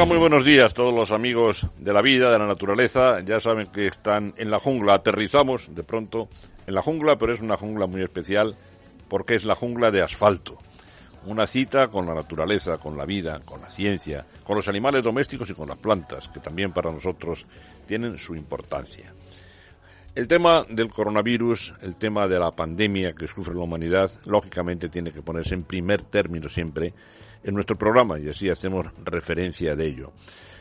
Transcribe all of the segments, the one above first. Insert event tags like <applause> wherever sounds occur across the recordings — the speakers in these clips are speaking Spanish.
Tengan muy buenos días todos los amigos de la vida, de la naturaleza. Ya saben que están en la jungla. Aterrizamos de pronto en la jungla, pero es una jungla muy especial porque es la jungla de asfalto. Una cita con la naturaleza, con la vida, con la ciencia, con los animales domésticos y con las plantas, que también para nosotros tienen su importancia. El tema del coronavirus, el tema de la pandemia que sufre la humanidad, lógicamente tiene que ponerse en primer término siempre en nuestro programa y así hacemos referencia de ello.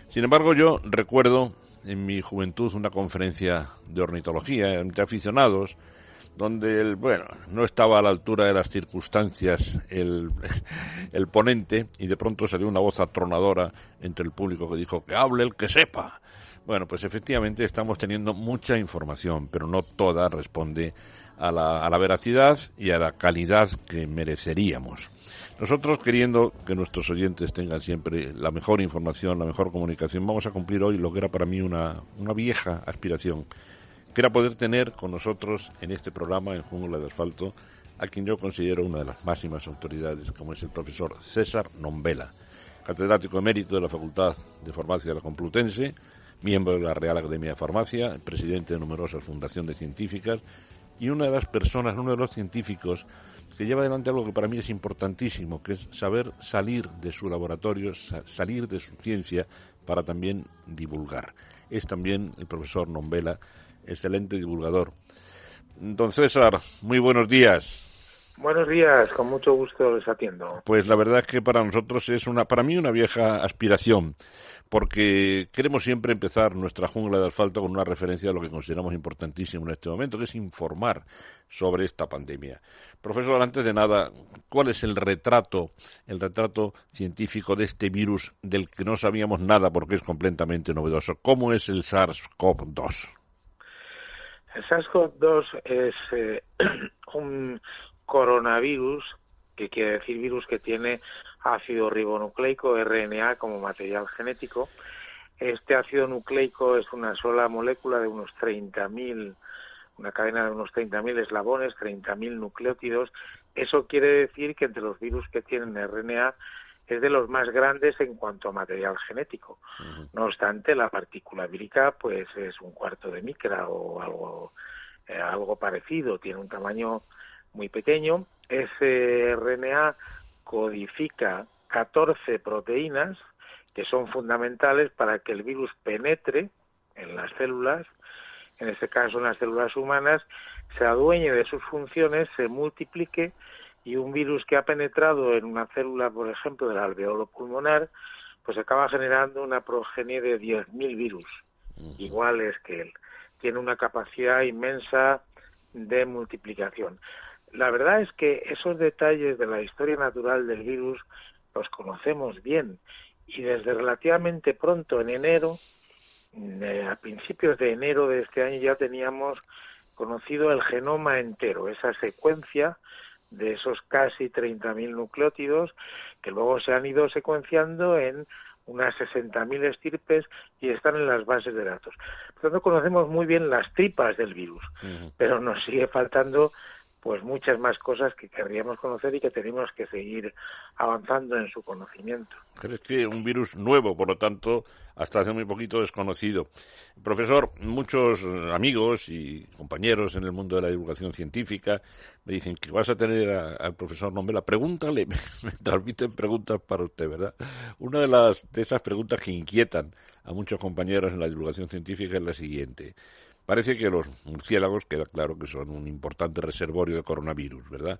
Sin embargo, yo recuerdo en mi juventud una conferencia de ornitología entre aficionados donde el, bueno, no estaba a la altura de las circunstancias <laughs> el, ponente y de pronto salió una voz atronadora entre el público que dijo que hable el que sepa. Bueno, pues efectivamente estamos teniendo mucha información, pero no toda responde a la, a la veracidad y a la calidad que mereceríamos. Nosotros, queriendo que nuestros oyentes tengan siempre la mejor información, la mejor comunicación, vamos a cumplir hoy lo que era para mí una, una vieja aspiración, que era poder tener con nosotros en este programa, en Jungla de Asfalto, a quien yo considero una de las máximas autoridades, como es el profesor César Nombela, catedrático emérito de la Facultad de Farmacia de la Complutense, miembro de la Real Academia de Farmacia, presidente de numerosas fundaciones científicas y una de las personas, uno de los científicos que lleva adelante algo que para mí es importantísimo, que es saber salir de su laboratorio, salir de su ciencia para también divulgar. Es también el profesor Nombela, excelente divulgador. Don César, muy buenos días. Buenos días, con mucho gusto les atiendo. Pues la verdad es que para nosotros es una, para mí una vieja aspiración, porque queremos siempre empezar nuestra jungla de asfalto con una referencia a lo que consideramos importantísimo en este momento, que es informar sobre esta pandemia. Profesor, antes de nada, ¿cuál es el retrato, el retrato científico de este virus del que no sabíamos nada porque es completamente novedoso? ¿Cómo es el SARS-CoV-2? El SARS-CoV-2 es eh, <clears throat> un coronavirus, que quiere decir virus que tiene ácido ribonucleico, RNA, como material genético. Este ácido nucleico es una sola molécula de unos 30.000, una cadena de unos 30.000 eslabones, 30.000 nucleótidos. Eso quiere decir que entre los virus que tienen RNA es de los más grandes en cuanto a material genético. No obstante, la partícula vírica pues es un cuarto de micra o algo, eh, algo parecido, tiene un tamaño muy pequeño. Ese RNA codifica 14 proteínas que son fundamentales para que el virus penetre en las células, en este caso en las células humanas, se adueñe de sus funciones, se multiplique y un virus que ha penetrado en una célula, por ejemplo, del alveolo pulmonar, pues acaba generando una progenie de 10.000 virus iguales que él. Tiene una capacidad inmensa de multiplicación. La verdad es que esos detalles de la historia natural del virus los conocemos bien y desde relativamente pronto, en enero, eh, a principios de enero de este año ya teníamos conocido el genoma entero, esa secuencia de esos casi 30.000 nucleótidos que luego se han ido secuenciando en unas 60.000 estirpes y están en las bases de datos. Por tanto, conocemos muy bien las tripas del virus, pero nos sigue faltando pues muchas más cosas que querríamos conocer y que tenemos que seguir avanzando en su conocimiento. ¿Crees que un virus nuevo, por lo tanto, hasta hace muy poquito desconocido? Profesor, muchos amigos y compañeros en el mundo de la divulgación científica me dicen que vas a tener al profesor Nombela. Pregúntale, <laughs> me transmiten preguntas para usted, ¿verdad? Una de, las, de esas preguntas que inquietan a muchos compañeros en la divulgación científica es la siguiente. Parece que los murciélagos, queda claro que son un importante reservorio de coronavirus, ¿verdad?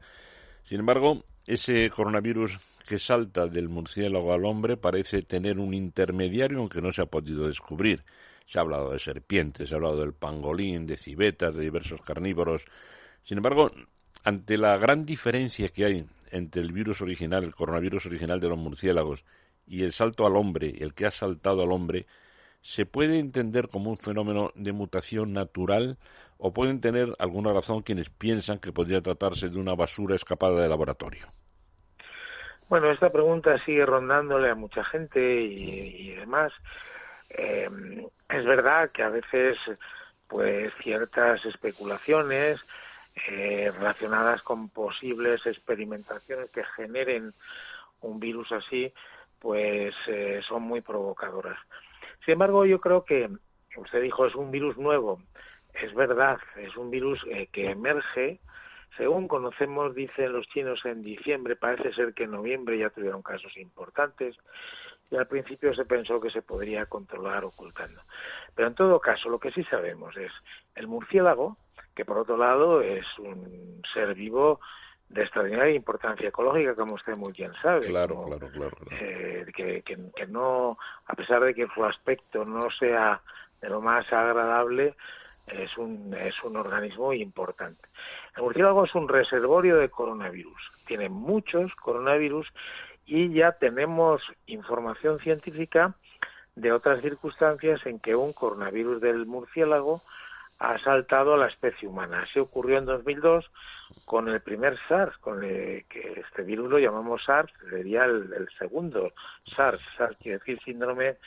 Sin embargo, ese coronavirus que salta del murciélago al hombre parece tener un intermediario aunque no se ha podido descubrir. Se ha hablado de serpientes, se ha hablado del pangolín, de civetas, de diversos carnívoros. Sin embargo, ante la gran diferencia que hay entre el virus original, el coronavirus original de los murciélagos, y el salto al hombre, el que ha saltado al hombre, ¿se puede entender como un fenómeno de mutación natural o pueden tener alguna razón quienes piensan que podría tratarse de una basura escapada de laboratorio? Bueno, esta pregunta sigue rondándole a mucha gente y, demás. Eh, es verdad que a veces, pues, ciertas especulaciones eh, relacionadas con posibles experimentaciones que generen un virus así, pues eh, son muy provocadoras. Sin embargo, yo creo que usted dijo es un virus nuevo. Es verdad, es un virus que emerge según conocemos, dicen los chinos en diciembre, parece ser que en noviembre ya tuvieron casos importantes y al principio se pensó que se podría controlar ocultando. Pero en todo caso, lo que sí sabemos es el murciélago, que por otro lado es un ser vivo de extraordinaria importancia ecológica, como usted muy bien sabe. Claro, claro, claro. Eh, que, que, no, a pesar de que su aspecto no sea de lo más agradable, es un, es un organismo importante. El murciélago es un reservorio de coronavirus. Tiene muchos coronavirus y ya tenemos información científica de otras circunstancias en que un coronavirus del murciélago ha saltado a la especie humana. Así ocurrió en 2002 con el primer SARS, con el, que este virus lo llamamos SARS, sería el, segundo SARS, SARS quiere decir síndrome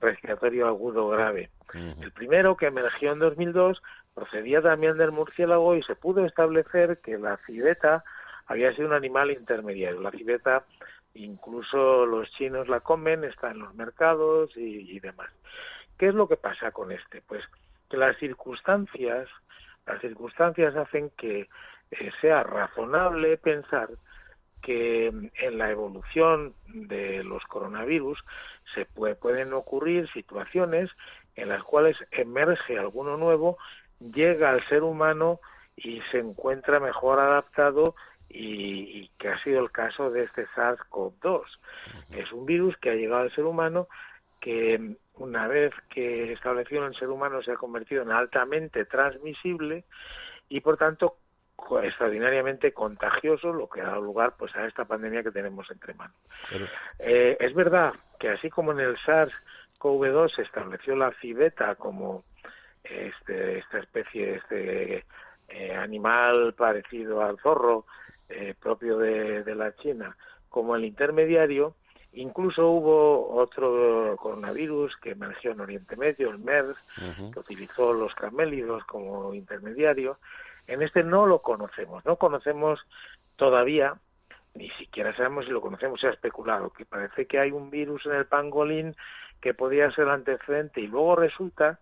respiratorio agudo grave. El primero que emergió en 2002 procedía también del murciélago y se pudo establecer que la civeta había sido un animal intermediario. La civeta, incluso los chinos la comen, está en los mercados y, demás. ¿Qué es lo que pasa con este? Pues que las circunstancias, las circunstancias hacen que eh, sea razonable pensar que en la evolución de los coronavirus se pueden ocurrir situaciones en las cuales emerge alguno nuevo llega al ser humano y se encuentra mejor adaptado y, que ha sido el caso de este SARS-CoV-2. Es un virus que ha llegado al ser humano que una vez que establecido en el ser humano se ha convertido en altamente transmisible y por tanto extraordinariamente contagioso, lo que ha dado lugar pues a esta pandemia que tenemos entre manos. Eh, es verdad que así como en el SARS-CoV-2 se estableció la civeta como este, esta especie, este eh, animal parecido al zorro eh, propio de, la China, como el intermediario, incluso hubo otro coronavirus que emergió en Oriente Medio, el MERS, que utilizó los camélidos como intermediario. En este no lo conocemos, no conocemos todavía, ni siquiera sabemos si lo conocemos, se ha especulado, que parece que hay un virus en el pangolín que podría ser el antecedente y luego resulta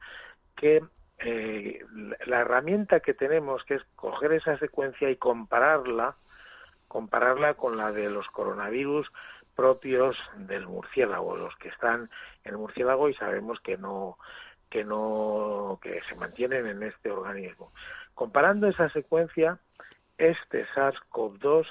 que eh, la herramienta que tenemos, que es coger esa secuencia y compararla, compararla con la de los coronavirus propios del murciélago, los que están en el murciélago y sabemos que no que no que se mantienen en este organismo. Comparando esa secuencia, este SARS-CoV-2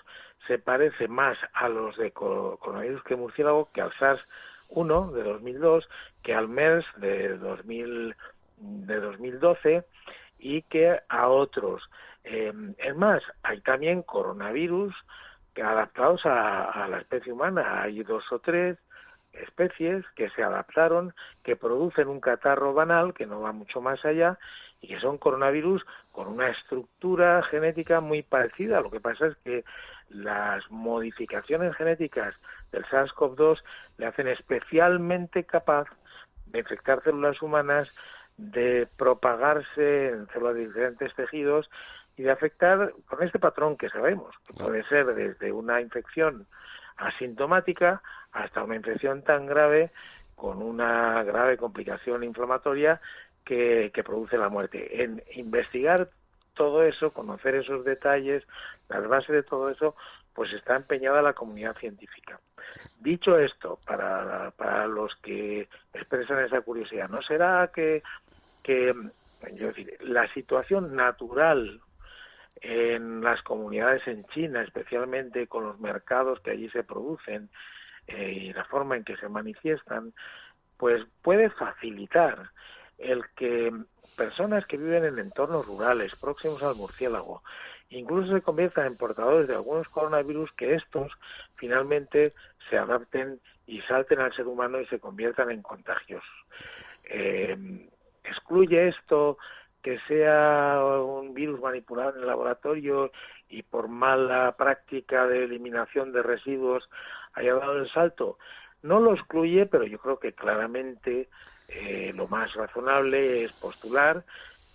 se parece más a los de coronavirus que murciélago que al SARS-1 de 2002 que al MERS de 2000 de 2012 y que a otros. Eh, es más, hay también coronavirus adaptados a, la especie humana. Hay dos o tres especies que se adaptaron, que producen un catarro banal que no va mucho más allá y que son coronavirus con una estructura genética muy parecida. Lo que pasa es que las modificaciones genéticas del SARS-CoV-2 le hacen especialmente capaz de infectar células humanas de propagarse en células de diferentes tejidos y de afectar con este patrón que sabemos, que puede ser desde una infección asintomática hasta una infección tan grave con una grave complicación inflamatoria que, produce la muerte. En investigar todo eso, conocer esos detalles, las bases de todo eso, pues está empeñada la comunidad científica. Dicho esto, para, para los que expresan esa curiosidad, ¿no será que que yo decir, la situación natural en las comunidades en China, especialmente con los mercados que allí se producen eh, y la forma en que se manifiestan, pues puede facilitar el que personas que viven en entornos rurales próximos al murciélago incluso se conviertan en portadores de algunos coronavirus que estos finalmente se adapten y salten al ser humano y se conviertan en contagios. Eh, excluye esto que sea un virus manipulado en el laboratorio y por mala práctica de eliminación de residuos haya dado el salto. No lo excluye, pero yo creo que claramente eh, lo más razonable es postular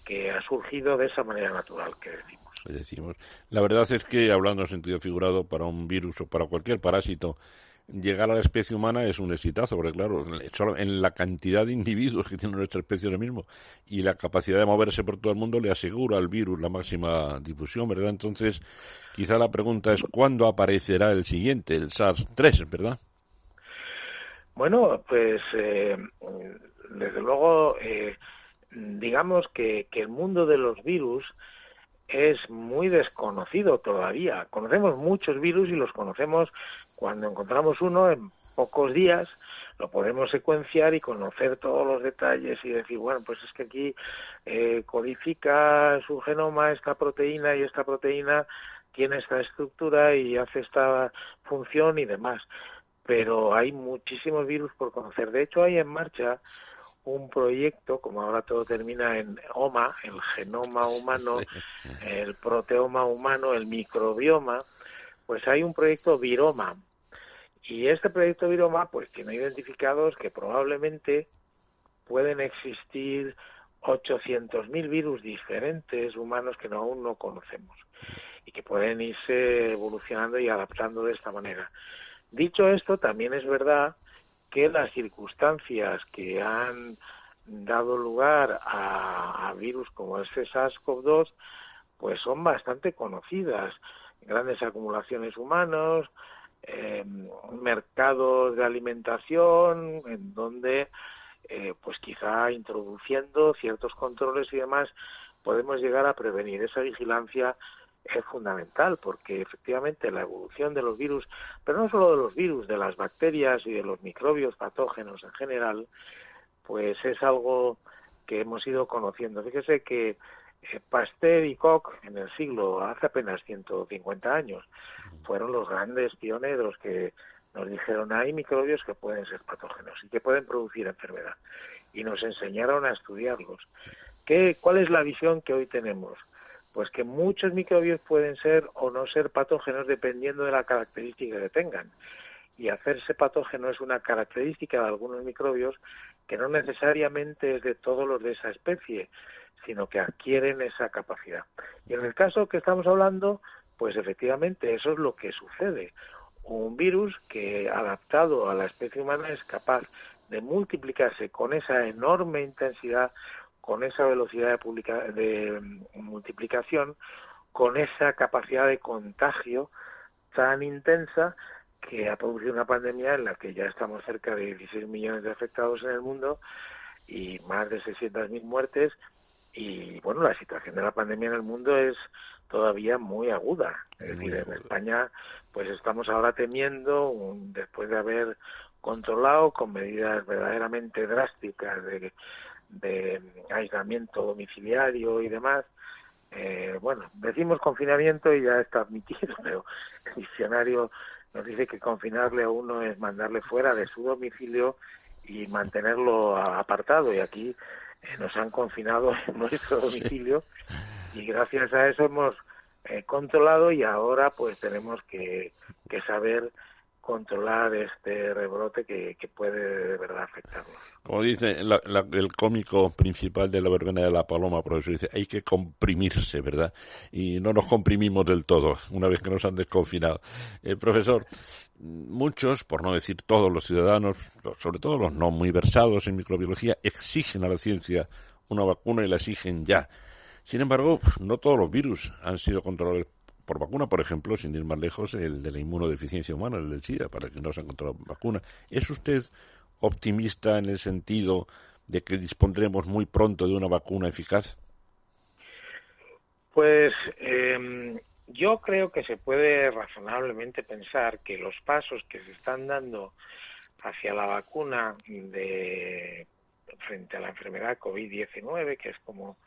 que ha surgido de esa manera natural que decimos. decimos. La verdad es que, hablando en sentido figurado, para un virus o para cualquier parásito, llegar a la especie humana es un exitazo, porque claro, en la cantidad de individuos que tiene nuestra especie ahora mismo y la capacidad de moverse por todo el mundo le asegura al virus la máxima difusión, ¿verdad? Entonces, quizá la pregunta es ¿cuándo aparecerá el siguiente, el SARS-3, ¿verdad? Bueno, pues eh, desde luego, eh, digamos que, que el mundo de los virus es muy desconocido todavía. Conocemos muchos virus y los conocemos cuando encontramos uno en pocos días lo podemos secuenciar y conocer todos los detalles y decir, bueno, pues es que aquí eh, codifica su genoma esta proteína y esta proteína tiene esta estructura y hace esta función y demás. Pero hay muchísimos virus por conocer. De hecho, hay en marcha un proyecto, como ahora todo termina en OMA, el genoma humano, el proteoma humano, el microbioma, pues hay un proyecto Viroma, y este proyecto Viroma pues tiene identificados que probablemente pueden existir 800.000 virus diferentes humanos que aún no conocemos y que pueden irse evolucionando y adaptando de esta manera. Dicho esto, también es verdad que las circunstancias que han dado lugar a, virus como este SARS-CoV-2 pues son bastante conocidas. Grandes acumulaciones humanos, eh, mercados de alimentación en donde eh, pues quizá introduciendo ciertos controles y demás podemos llegar a prevenir esa vigilancia es fundamental porque efectivamente la evolución de los virus, pero no solo de los virus, de las bacterias y de los microbios patógenos en general, pues es algo que hemos ido conociendo. Fíjese que Pasteur y Koch en el siglo, hace apenas 150 años, fueron los grandes pioneros que nos dijeron hay microbios que pueden ser patógenos y que pueden producir enfermedad y nos enseñaron a estudiarlos. ¿Qué, ¿Cuál es la visión que hoy tenemos? Pues que muchos microbios pueden ser o no ser patógenos dependiendo de la característica que tengan. Y hacerse patógeno es una característica de algunos microbios que no necesariamente es de todos los de esa especie, sino que adquieren esa capacidad. Y en el caso que estamos hablando, pues efectivamente eso es lo que sucede. Un virus que adaptado a la especie humana es capaz de multiplicarse con esa enorme intensidad, con esa velocidad de, de multiplicación, con esa capacidad de contagio tan intensa que ha producido una pandemia en la que ya estamos cerca de 16 millones de afectados en el mundo y más de 600.000 muertes. Y bueno, la situación de la pandemia en el mundo es todavía muy aguda. Es decir, en España, pues estamos ahora temiendo, después de haber controlado con medidas verdaderamente drásticas de, de aislamiento domiciliario y demás, eh, bueno, decimos confinamiento y ya está admitido, <laughs> pero el diccionario nos dice que confinarle a uno es mandarle fuera de su domicilio y mantenerlo apartado. Y aquí nos han confinado <laughs> en nuestro domicilio y gracias a eso hemos eh, controlado y ahora pues tenemos que, que saber controlar este rebrote que, que, puede de verdad afectarnos. Como dice el cómico principal de la verbena de la paloma, profesor, dice, hay que comprimirse, ¿verdad? Y no nos comprimimos del todo una vez que nos han desconfinado. Eh, profesor, muchos, por no decir todos los ciudadanos, sobre todo los no muy versados en microbiología, exigen a la ciencia una vacuna y la exigen ya. Sin embargo, no todos los virus han sido controlados por vacuna, por ejemplo, sin ir más lejos, el de la inmunodeficiencia humana, el del SIDA, para que no se han encontrado vacuna. ¿Es usted optimista en el sentido de que dispondremos muy pronto de una vacuna eficaz? Pues em, yo creo que se puede razonablemente pensar que los pasos que se están dando hacia la vacuna de frente a la enfermedad COVID-19, que es como,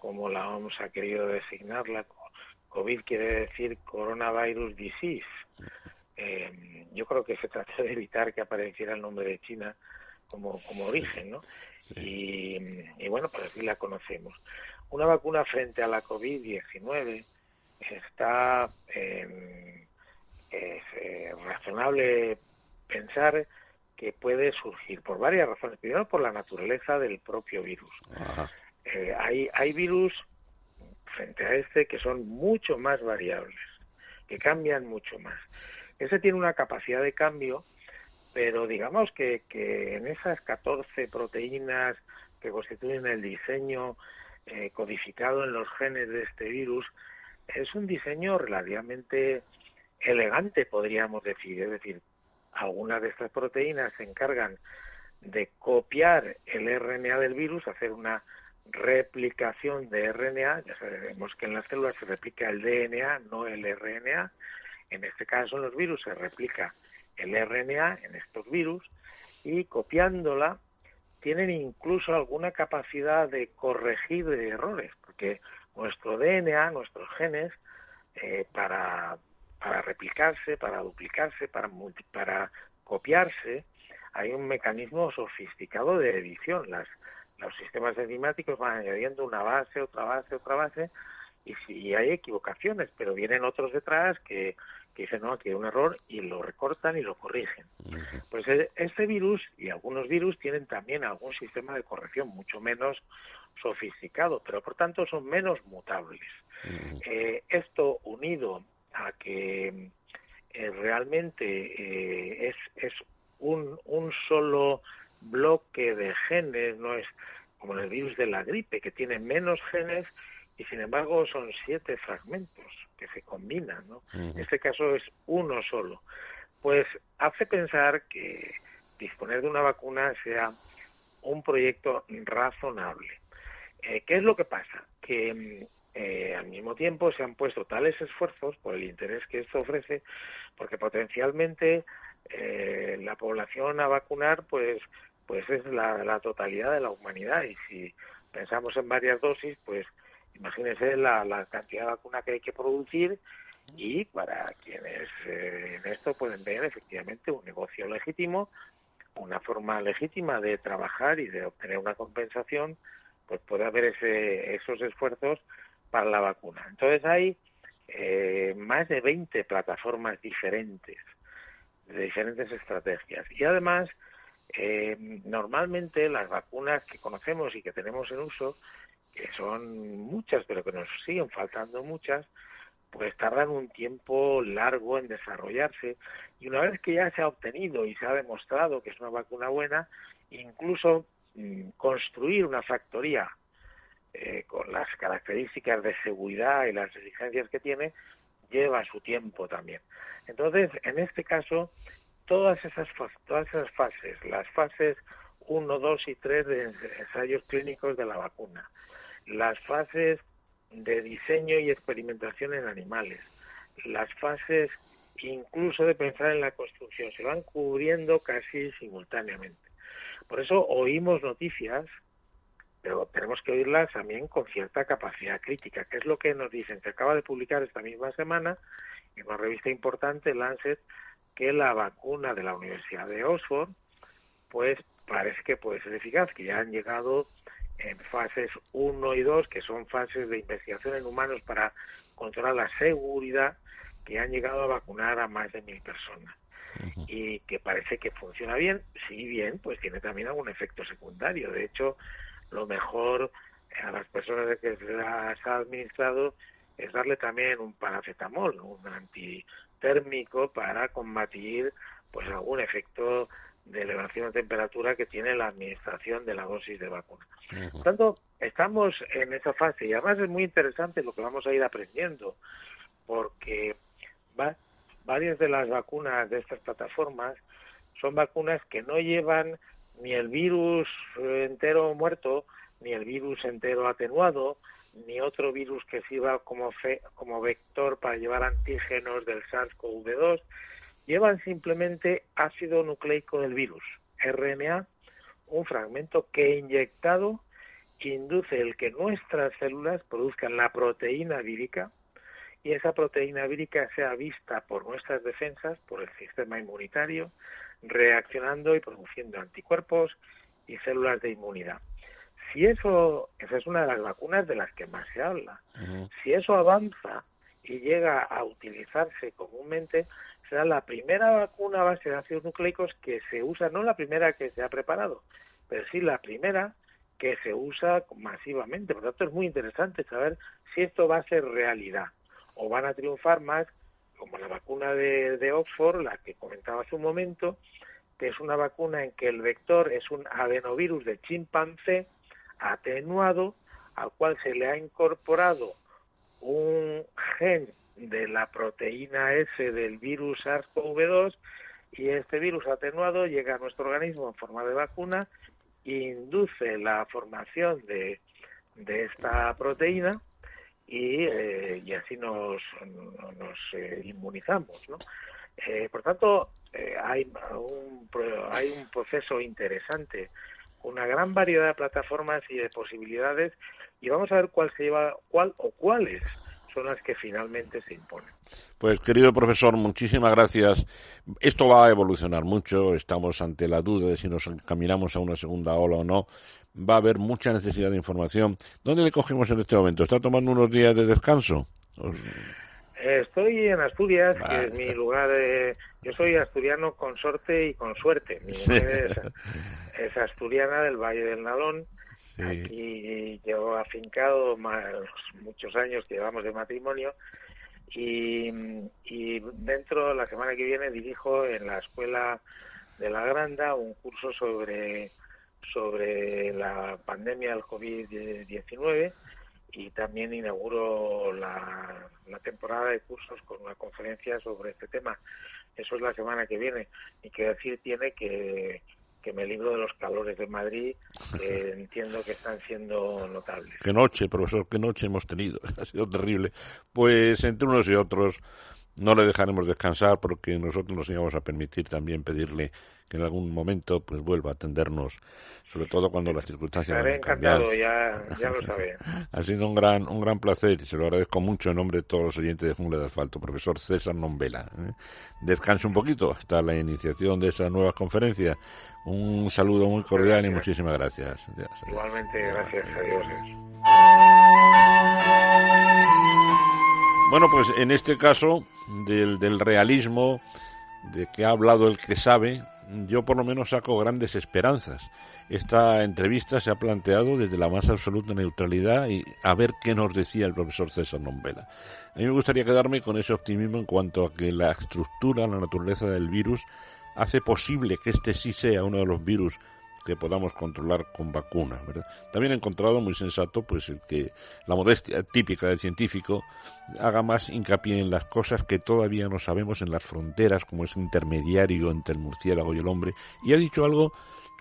como la OMS ha querido designarla, COVID quiere decir Coronavirus Disease. Eh, yo creo que se trató de evitar que apareciera el nombre de China como, como origen, ¿no? Y, y, bueno, pues así la conocemos. Una vacuna frente a la COVID-19 está eh, es eh, razonable pensar que puede surgir por varias razones. Primero, por la naturaleza del propio virus. Eh, hay, hay virus frente a este que son mucho más variables, que cambian mucho más. Ese tiene una capacidad de cambio, pero digamos que, que en esas 14 proteínas que constituyen el diseño eh, codificado en los genes de este virus, es un diseño relativamente elegante, podríamos decir. Es decir, algunas de estas proteínas se encargan de copiar el RNA del virus, hacer una replicación de RNA. Ya sabemos que en las células se replica el DNA, no el RNA. En este caso, en los virus se replica el RNA en estos virus y copiándola tienen incluso alguna capacidad de corregir errores, porque nuestro DNA, nuestros genes, eh, para, para replicarse, para duplicarse, para, para copiarse, hay un mecanismo sofisticado de edición. Las, los sistemas enzimáticos van añadiendo una base, otra base, otra base, y, si, hay equivocaciones, pero vienen otros detrás que, que dicen, no, aquí hay un error, y lo recortan y lo corrigen. Pues e, este virus y algunos virus tienen también algún sistema de corrección mucho menos sofisticado, pero por tanto son menos mutables. Eh, esto unido a que eh, realmente eh, es, es un, un solo bloque de genes, no es como el virus de la gripe, que tiene menos genes y sin embargo son siete fragmentos que se combinan, ¿no? En este caso es uno solo. Pues hace pensar que disponer de una vacuna sea un proyecto razonable. Eh, ¿Qué es lo que pasa? Que eh, al mismo tiempo se han puesto tales esfuerzos por el interés que esto ofrece, porque potencialmente eh, la población a vacunar, pues, pues es la, la, totalidad de la humanidad. Y si pensamos en varias dosis, pues imagínense la, la cantidad de vacuna que hay que producir y para quienes en esto pueden ver efectivamente un negocio legítimo, una forma legítima de trabajar y de obtener una compensación pues puede haber ese, esos esfuerzos para la vacuna. Entonces hay eh, más de 20 plataformas diferentes, de diferentes estrategias. Y además, eh, normalmente las vacunas que conocemos y que tenemos en uso, que son muchas, pero que nos siguen faltando muchas, pues tardan un tiempo largo en desarrollarse y una vez que ya se ha obtenido y se ha demostrado que es una vacuna buena, incluso Mm, construir una factoría eh, con las características de seguridad y las exigencias que tiene lleva su tiempo también. Entonces, en este caso, todas esas, todas esas fases, las fases 1, 2 y 3 de ensayos clínicos de la vacuna, las fases de diseño y experimentación en animales, las fases incluso de pensar en la construcción, se van cubriendo casi simultáneamente. Por eso oímos noticias, pero tenemos que oírlas también con cierta capacidad crítica, que es lo que nos dicen. Se acaba de publicar esta misma semana en una revista importante, Lancet, que la vacuna de la Universidad de Oxford, pues parece que puede ser eficaz, que ya han llegado en fases 1 y 2, que son fases de investigación en humanos para controlar la seguridad, que han llegado a vacunar a más de mil personas y que parece que funciona bien, si bien, pues tiene también algún efecto secundario. De hecho, lo mejor a las personas que se las ha administrado es darle también un paracetamol, un antitérmico para combatir pues algún efecto de elevación de temperatura que tiene la administración de la dosis de vacuna. Por tanto, estamos en esa fase y además es muy interesante lo que vamos a ir aprendiendo porque va, varias de las vacunas de estas plataformas son vacunas que no llevan ni el virus entero muerto, ni el virus entero atenuado, ni otro virus que sirva como, como vector para llevar antígenos del SARS-CoV-2, llevan simplemente ácido nucleico del virus, RNA, un fragmento que inyectado induce el que nuestras células produzcan la proteína vírica y esa proteína vírica sea vista por nuestras defensas, por el sistema inmunitario, reaccionando y produciendo anticuerpos y células de inmunidad. Si eso, esa es una de las vacunas de las que más se habla. Si eso avanza y llega a utilizarse comúnmente, será la primera vacuna a base de ácidos nucleicos que se usa, no la primera que se ha preparado, pero sí la primera que se usa masivamente. Por lo tanto, es muy interesante saber si esto va a ser realidad o van a triunfar más, como la vacuna de, de Oxford, la que comentaba hace un momento, que es una vacuna en que el vector es un adenovirus de chimpancé atenuado al cual se le ha incorporado un gen de la proteína S del virus SARS-CoV-2 y este virus atenuado llega a nuestro organismo en forma de vacuna induce la formación de, de esta proteína y, eh, y así nos, nos eh, inmunizamos. ¿no? Eh, por tanto, hay, un, hay un proceso interesante, una gran variedad de plataformas y de posibilidades y vamos a ver cuál se lleva, cuál o cuáles son las que finalmente se imponen. Pues querido profesor, muchísimas gracias. Esto va a evolucionar mucho, estamos ante la duda de si nos encaminamos a una segunda ola o no. Va a haber mucha necesidad de información. ¿Dónde le cogemos en este momento? ¿Está tomando unos días de descanso? Estoy en Asturias, que es mi lugar de... Yo soy asturiano con sorte y con suerte. Mi mujer es, asturiana del Valle del Nalón. Aquí llevo afincado más, muchos años que llevamos de matrimonio y, y dentro, la semana que viene, dirijo en la Escuela de la Granda un curso sobre, sobre la pandemia del COVID-19 y también inauguro la, la temporada de cursos con una conferencia sobre este tema. Eso es la semana que viene. Y que decir tiene que, que me libro de los calores de Madrid, <laughs> que entiendo que están siendo notables. Qué noche, profesor, qué noche hemos tenido. <laughs> Ha sido terrible. Pues entre unos y otros no le dejaremos descansar porque nosotros nos íbamos a permitir también pedirle que en algún momento pues vuelva a atendernos, sobre todo cuando las circunstancias Estaré encantado, ya, ya lo sabe. <laughs> ha sido un gran, un gran placer y se lo agradezco mucho en nombre de todos los oyentes de Jungla de Asfalto, profesor César Nombela. ¿eh? Descanse un poquito hasta la iniciación de esa nueva conferencia. Un saludo muy cordial y muchísimas gracias. Igualmente, gracias. Adiós. Bueno, pues en este caso del, del realismo de que ha hablado el que sabe, yo por lo menos saco grandes esperanzas. Esta entrevista se ha planteado desde la más absoluta neutralidad y a ver qué nos decía el profesor César Nombela. A mí me gustaría quedarme con ese optimismo en cuanto a que la estructura, la naturaleza del virus hace posible que este sí sea uno de los virus que podamos controlar con vacunas. También he encontrado muy sensato pues el que la modestia típica del científico haga más hincapié en las cosas que todavía no sabemos en las fronteras, como es intermediario entre el murciélago y el hombre, y ha dicho algo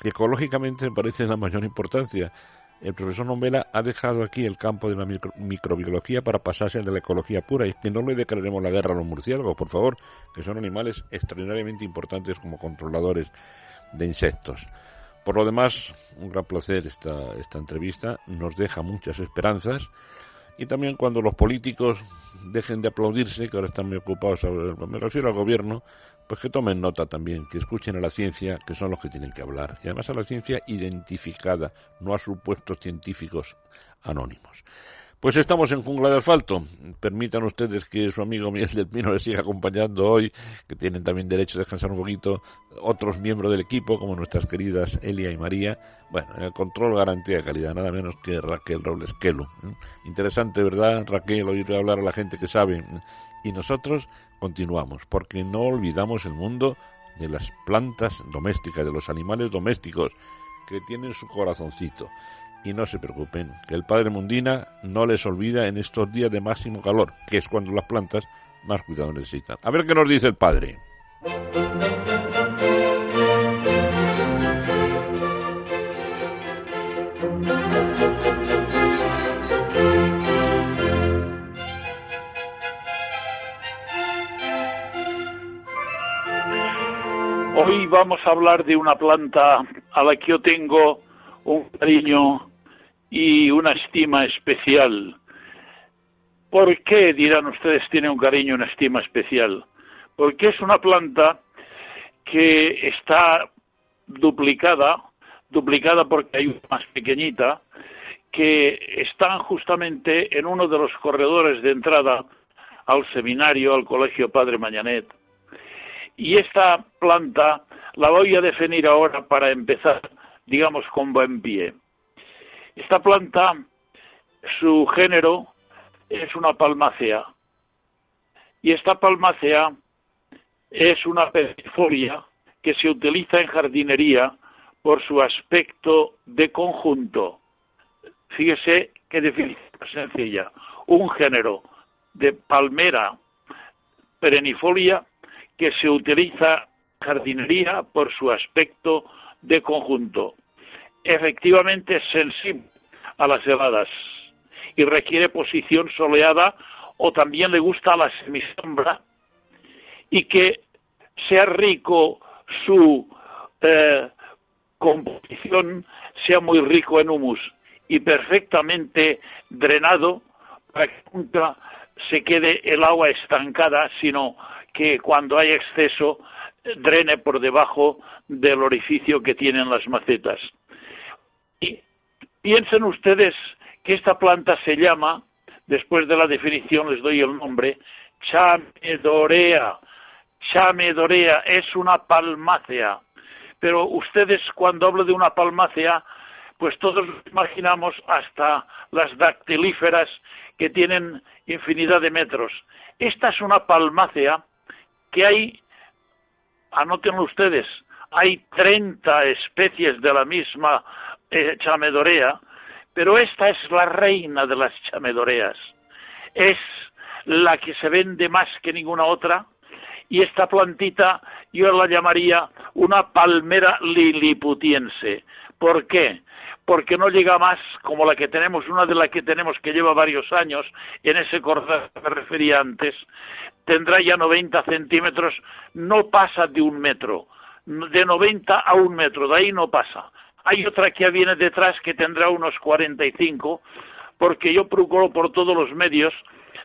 que ecológicamente me parece de la mayor importancia. El profesor Nombela ha dejado aquí el campo de la microbiología para pasarse al de la ecología pura y que no le declaremos la guerra a los murciélagos, por favor, que son animales extraordinariamente importantes como controladores de insectos. Por lo demás, un gran placer esta, esta entrevista, nos deja muchas esperanzas. Y también cuando los políticos dejen de aplaudirse, que ahora están muy ocupados, me refiero al gobierno, pues que tomen nota también, que escuchen a la ciencia, que son los que tienen que hablar, y además a la ciencia identificada, no a supuestos científicos anónimos. Pues estamos en Jungla de Asfalto. Permitan ustedes que su amigo Miguel del Pino les siga acompañando hoy, que tienen también derecho a descansar un poquito otros miembros del equipo, como nuestras queridas Elia y María. Bueno, en el control garantía de calidad, nada menos que Raquel Robles. ¿eh? Interesante, ¿verdad, Raquel? Oír hablar a la gente que sabe. Y nosotros continuamos, porque no olvidamos el mundo de las plantas domésticas, de los animales domésticos, que tienen su corazoncito y no se preocupen, que el padre Mundina no les olvida en estos días de máximo calor, que es cuando las plantas más cuidado necesitan. A ver qué nos dice el padre. Hoy vamos a hablar de una planta a la que yo tengo un cariño y una estima especial. ¿Por qué, dirán ustedes, tiene un cariño una estima especial? Porque es una planta que está duplicada, duplicada porque hay una más pequeñita, que están justamente en uno de los corredores de entrada al seminario, al Colegio Padre Mañanet. Y esta planta la voy a definir ahora para empezar, digamos, con buen pie. Esta planta, su género es una palmácea. Y esta palmácea es una perifolia que se utiliza en jardinería por su aspecto de conjunto. Fíjese qué definición sencilla. Un género de palmera perennifolia que se utiliza jardinería por su aspecto de conjunto. Efectivamente es sensible a las heladas y requiere posición soleada o también le gusta la semisombra y que sea rico su eh, composición, sea muy rico en humus y perfectamente drenado para que nunca se quede el agua estancada, sino que cuando hay exceso drene por debajo del orificio que tienen las macetas. Y piensen ustedes que esta planta se llama, después de la definición les doy el nombre, chamedorea. Chamedorea es una palmácea. Pero ustedes cuando hablo de una palmácea, pues todos imaginamos hasta las dactilíferas que tienen infinidad de metros. Esta es una palmácea que hay, anótenlo ustedes, hay 30 especies de la misma eh, chamedorea, pero esta es la reina de las chamedoreas. Es la que se vende más que ninguna otra y esta plantita yo la llamaría una palmera liliputiense. ¿Por qué? porque no llega más como la que tenemos, una de las que tenemos que lleva varios años, en ese corredor que me refería antes, tendrá ya 90 centímetros, no pasa de un metro, de 90 a un metro, de ahí no pasa. Hay otra que viene detrás que tendrá unos 45, porque yo procuro por todos los medios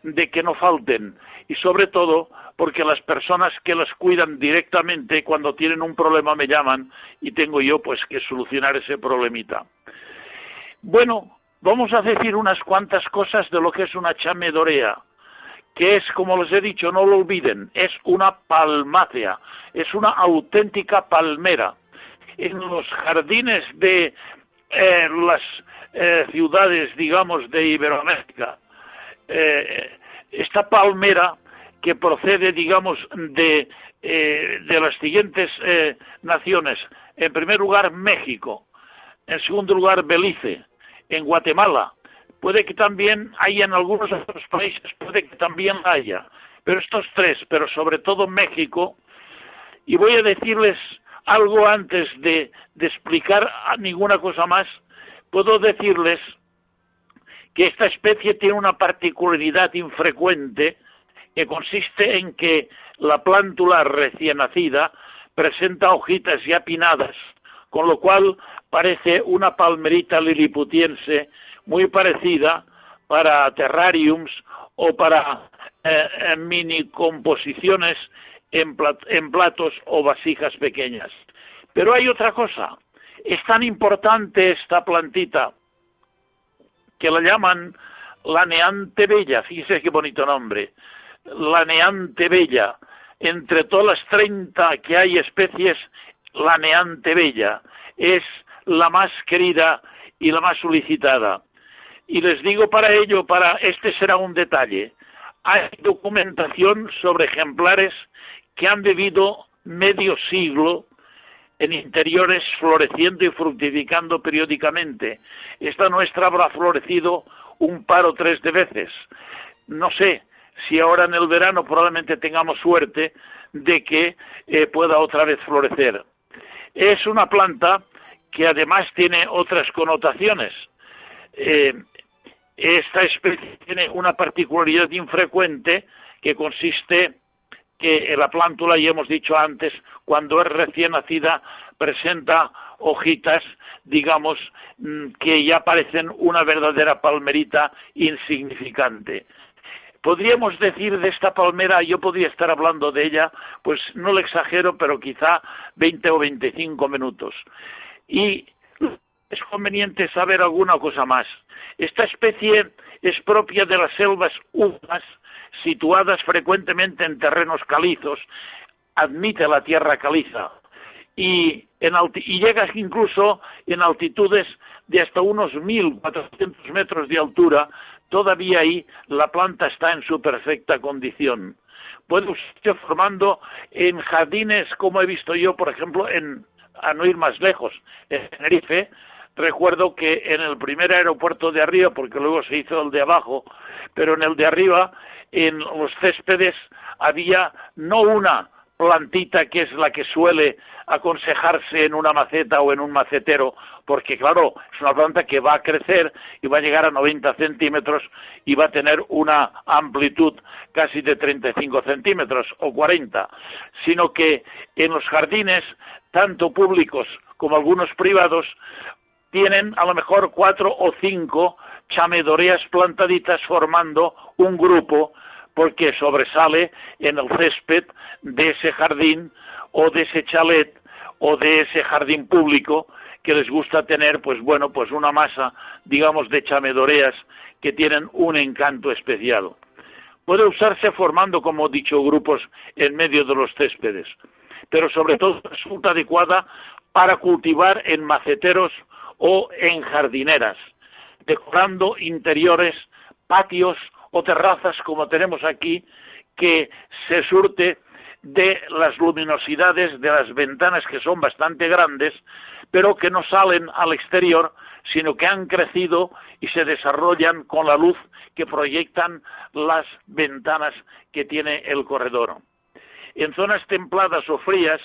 de que no falten y sobre todo porque las personas que las cuidan directamente cuando tienen un problema me llaman y tengo yo pues que solucionar ese problemita. Bueno, vamos a decir unas cuantas cosas de lo que es una chamedorea, que es, como les he dicho, no lo olviden, es una palmácea, es una auténtica palmera. En los jardines de eh, las eh, ciudades, digamos, de Iberoamérica, eh, esta palmera que procede, digamos, de, de las siguientes naciones. En primer lugar, México. En segundo lugar, Belice en Guatemala. Puede que también haya en algunos otros países, puede que también haya. Pero estos tres, pero sobre todo México, y voy a decirles algo antes de, de explicar ninguna cosa más, puedo decirles que esta especie tiene una particularidad infrecuente que consiste en que la plántula recién nacida presenta hojitas ya pinadas, con lo cual parece una palmerita liliputiense muy parecida para terrariums o para eh, mini composiciones en, platos o vasijas pequeñas. Pero hay otra cosa, es tan importante esta plantita que la llaman la neante bella, fíjese qué bonito nombre, la neante bella, entre todas las 30 que hay especies, la neante bella es la más querida y la más solicitada. Y les digo para ello, para este será un detalle, hay documentación sobre ejemplares que han vivido medio siglo en interiores floreciendo y fructificando periódicamente. Esta nuestra habrá florecido un par o tres de veces. No sé si ahora en el verano probablemente tengamos suerte de que eh, pueda otra vez florecer. Es una planta que además tiene otras connotaciones. Eh, esta especie tiene una particularidad infrecuente que consiste que la plántula, ya hemos dicho antes, cuando es recién nacida, presenta hojitas, digamos, mm, que ya parecen una verdadera palmerita insignificante. Podríamos decir de esta palmera, yo podría estar hablando de ella, pues no lo exagero, pero quizá 20 o 25 minutos. Y es conveniente saber alguna cosa más. Esta especie es propia de las selvas húmedas, situadas frecuentemente en terrenos calizos, admite la tierra caliza. Y, en y llega incluso en altitudes de hasta unos 1.400 metros de altura, todavía ahí la planta está en su perfecta condición. Puede usted formando en jardines, como he visto yo, por ejemplo, en, a no ir más lejos, en Tenerife, recuerdo que en el primer aeropuerto de arriba, porque luego se hizo el de abajo, pero en el de arriba, en los céspedes, había no una plantita que es la que suele aconsejarse en una maceta o en un macetero, porque claro, es una planta que va a crecer y va a llegar a 90 centímetros y va a tener una amplitud casi de 35 centímetros o 40, sino que en los jardines, tanto públicos como algunos privados, tienen a lo mejor cuatro o cinco chamedoreas plantaditas formando un grupo porque sobresale en el césped de ese jardín o de ese chalet o de ese jardín público que les gusta tener, pues bueno, pues una masa, digamos, de chamedoreas que tienen un encanto especial. Puede usarse formando, como dicho, grupos en medio de los céspedes, pero sobre todo resulta adecuada para cultivar en maceteros o en jardineras, decorando interiores, patios o terrazas como tenemos aquí, que se surte de las luminosidades de las ventanas que son bastante grandes, pero que no salen al exterior, sino que han crecido y se desarrollan con la luz que proyectan las ventanas que tiene el corredor. En zonas templadas o frías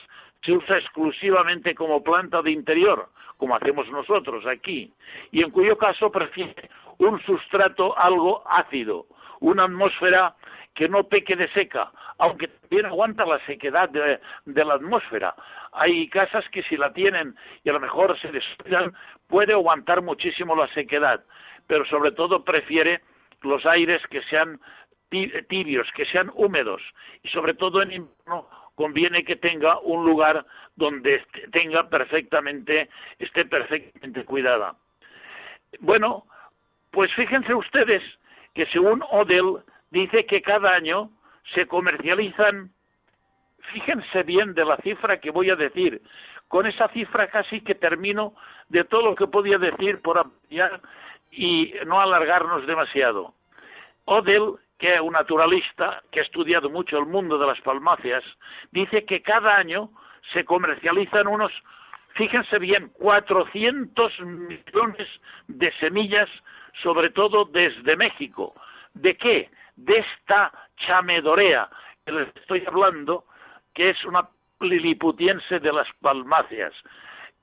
se usa exclusivamente como planta de interior, como hacemos nosotros aquí, y en cuyo caso prefiere un sustrato algo ácido, una atmósfera que no peque de seca, aunque también aguanta la sequedad de, la atmósfera. Hay casas que si la tienen y a lo mejor se descuidan, puede aguantar muchísimo la sequedad, pero sobre todo prefiere los aires que sean tibios, que sean húmedos y sobre todo en invierno conviene que tenga un lugar donde tenga perfectamente, esté perfectamente cuidada. Bueno, pues fíjense ustedes que según Odell dice que cada año se comercializan, fíjense bien de la cifra que voy a decir, con esa cifra casi que termino de todo lo que podía decir por ampliar y no alargarnos demasiado. Odell que es un naturalista que ha estudiado mucho el mundo de las palmáceas, dice que cada año se comercializan unos, fíjense bien, 400 millones de semillas, sobre todo desde México. ¿De qué? De esta chamedorea que les estoy hablando, que es una liliputiense de las palmáceas.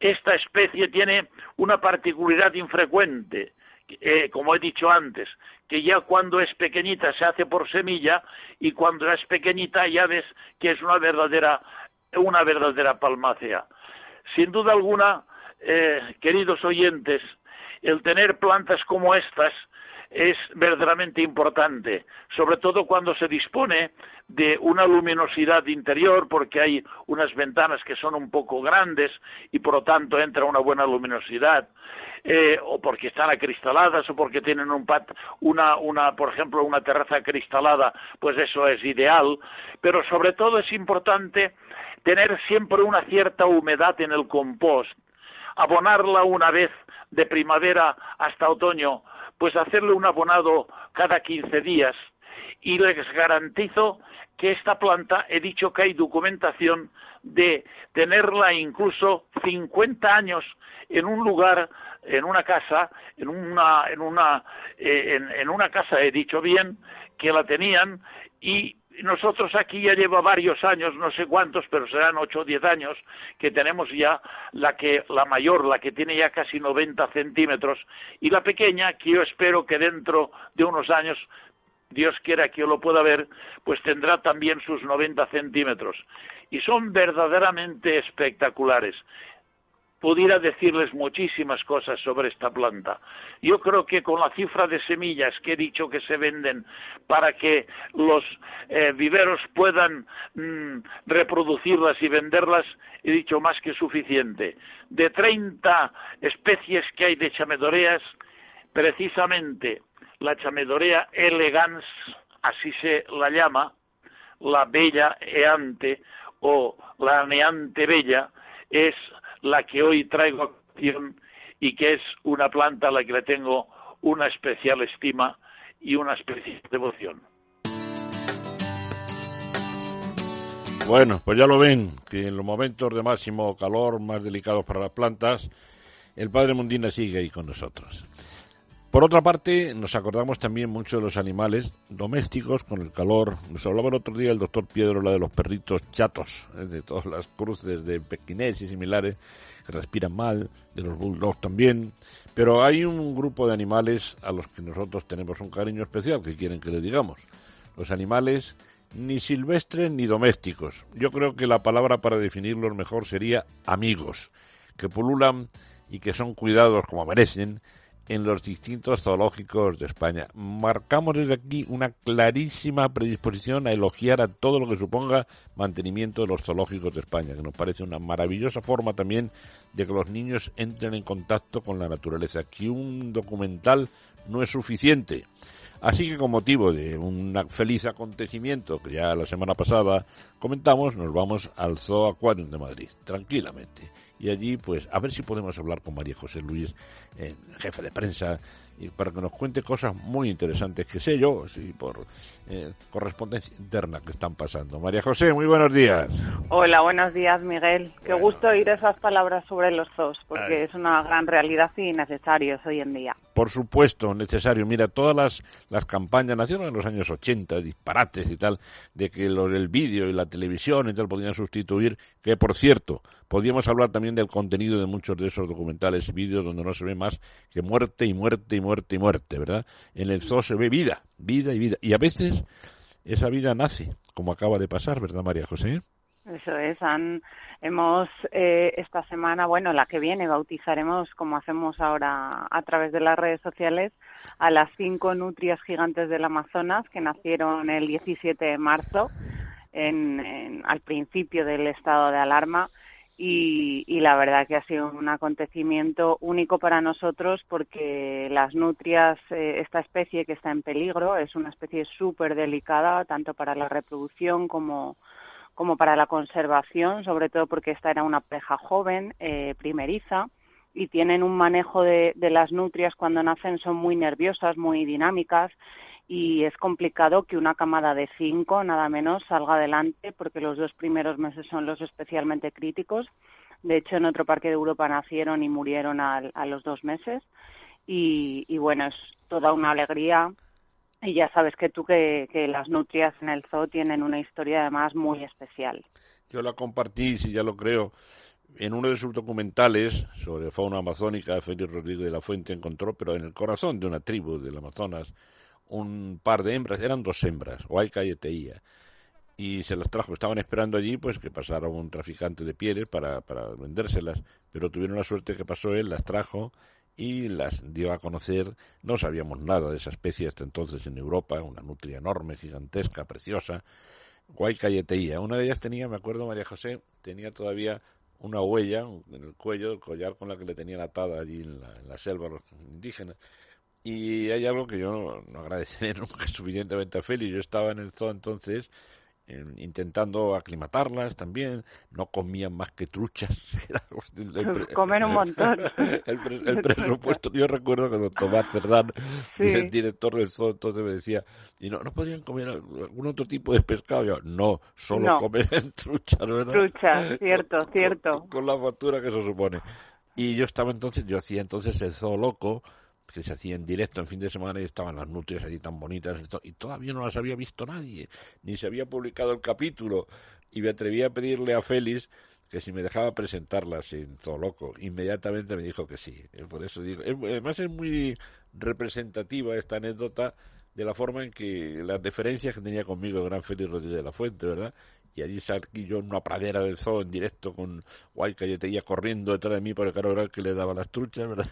Esta especie tiene una particularidad infrecuente, eh, como he dicho antes, que ya cuando es pequeñita se hace por semilla y cuando es pequeñita ya ves que es una verdadera, una verdadera palmácea. Sin duda alguna, eh, queridos oyentes, el tener plantas como estas es verdaderamente importante, sobre todo cuando se dispone de una luminosidad interior, porque hay unas ventanas que son un poco grandes y por lo tanto entra una buena luminosidad. Eh, o porque están acristaladas o porque tienen un pat, una, una, por ejemplo, una terraza acristalada, pues eso es ideal, pero sobre todo es importante tener siempre una cierta humedad en el compost, abonarla una vez de primavera hasta otoño, pues hacerle un abonado cada 15 días. Y les garantizo que esta planta, he dicho que hay documentación de tenerla incluso 50 años en un lugar en una casa, en una, en una, eh, en, una casa, he dicho bien, que la tenían y nosotros aquí ya lleva varios años, no sé cuántos, pero serán ocho o diez años, que tenemos ya la que, la mayor, la que tiene ya casi 90 centímetros, y la pequeña, que yo espero que dentro de unos años Dios quiera que yo lo pueda ver, pues tendrá también sus 90 centímetros. Y son verdaderamente espectaculares pudiera decirles muchísimas cosas sobre esta planta. Yo creo que con la cifra de semillas que he dicho que se venden para que los eh, viveros puedan mm, reproducirlas y venderlas, he dicho más que suficiente. De 30 especies que hay de chamedoreas, precisamente la chamedorea elegans, así se la llama, la bella eante o la aneante bella, es la que hoy traigo a y que es una planta a la que le tengo una especial estima y una especial devoción. Bueno, pues ya lo ven, que en los momentos de máximo calor, más delicados para las plantas, el Padre Mundina sigue ahí con nosotros. Por otra parte, nos acordamos también mucho de los animales domésticos con el calor. Nos hablaba el otro día el doctor la de los perritos chatos, eh, de todas las cruces de pequinés y similares que respiran mal, de los bulldogs también. Pero hay un grupo de animales a los que nosotros tenemos un cariño especial, que quieren que les digamos. Los animales ni silvestres ni domésticos. Yo creo que la palabra para definirlos mejor sería amigos, que pululan y que son cuidados como merecen en los distintos zoológicos de España. Marcamos desde aquí una clarísima predisposición a elogiar a todo lo que suponga mantenimiento de los zoológicos de España, que nos parece una maravillosa forma también de que los niños entren en contacto con la naturaleza, que un documental no es suficiente. Así que con motivo de un feliz acontecimiento que ya la semana pasada comentamos, nos vamos al Zoo Aquarium de Madrid, tranquilamente y allí pues a ver si podemos hablar con María José Luis, eh, jefe de prensa, y para que nos cuente cosas muy interesantes que sé yo, sí, por eh, correspondencia interna que están pasando. María José, muy buenos días. Hola, buenos días, Miguel. Qué gusto oír esas palabras sobre los zoos, porque es una gran realidad y necesarios hoy en día. Por supuesto, necesario. Mira, todas las, las campañas nacieron en los años 80, disparates y tal, de que lo, el vídeo y la televisión y tal podían sustituir, que por cierto, podríamos hablar también del contenido de muchos de esos documentales y vídeos donde no se ve más que muerte y muerte y muerte y muerte, ¿verdad? En el zoo se ve vida, vida y vida. Y a veces esa vida nace, como acaba de pasar, ¿verdad, María José? Eso es, han, hemos eh, esta semana, bueno, la que viene, bautizaremos, como hacemos ahora a través de las redes sociales, a las cinco nutrias gigantes del Amazonas que nacieron el 17 de marzo, en, al principio del estado de alarma y, la verdad que ha sido un acontecimiento único para nosotros porque las nutrias, eh, esta especie que está en peligro, es una especie súper delicada tanto para la reproducción como, como para la conservación, sobre todo porque esta era una pareja joven, eh, primeriza, y tienen un manejo de, de las nutrias cuando nacen, son muy nerviosas, muy dinámicas y es complicado que una camada de cinco, nada menos, salga adelante porque los dos primeros meses son los especialmente críticos. De hecho, en otro parque de Europa nacieron y murieron a, los dos meses. Y, bueno, es toda una alegría. Y ya sabes que tú que, que las nutrias en el zoo tienen una historia además muy especial. Yo la compartí, si ya lo creo, en uno de sus documentales sobre fauna amazónica, Félix Rodríguez de la Fuente encontró, pero en el corazón de una tribu del Amazonas, un par de hembras, eran dos hembras, Huayca y Eteía, y se las trajo, estaban esperando allí pues que pasara un traficante de pieles para, para vendérselas, pero tuvieron la suerte que pasó él, las trajo y las dio a conocer, no sabíamos nada de esa especie hasta entonces en Europa, una nutria enorme, gigantesca, preciosa, Huayca y Eteía. Una de ellas tenía, me acuerdo María José, tenía todavía una huella en el cuello, el collar con la que le tenían atada allí en la, en la selva los indígenas, y hay algo que yo no, agradeceré <laughs> nunca suficientemente a Félix. Yo estaba en el zoo entonces intentando aclimatarlas también. No comían más que truchas. <laughs> <laughs> Comer un montón. El, presupuesto. Yo recuerdo que don Tomás Ferdán, el director del zoo, entonces me decía, y no, no podían comer algún otro tipo de pescado. Yo, no, solo comer trucha, ¿verdad? Trucha, cierto, cierto. Con, con la factura que eso supone. Y yo estaba entonces, yo hacía entonces el zoo loco, que se hacía en directo en fin de semana y estaban las nutrias allí tan bonitas y todavía no las había visto nadie, ni se había publicado el capítulo y me atreví a pedirle a Félix que si me dejaba presentarlas en todo loco. Inmediatamente me dijo que sí. Eh, por eso digo, además es muy representativa esta anécdota de la forma en que las diferencias que tenía conmigo el gran Félix Rodríguez de la Fuente, ¿verdad? Y allí salí yo en una pradera del zoo en directo con Guay Cayeteía corriendo detrás de mí por el caro que le daba las truchas, <laughs> ¿verdad?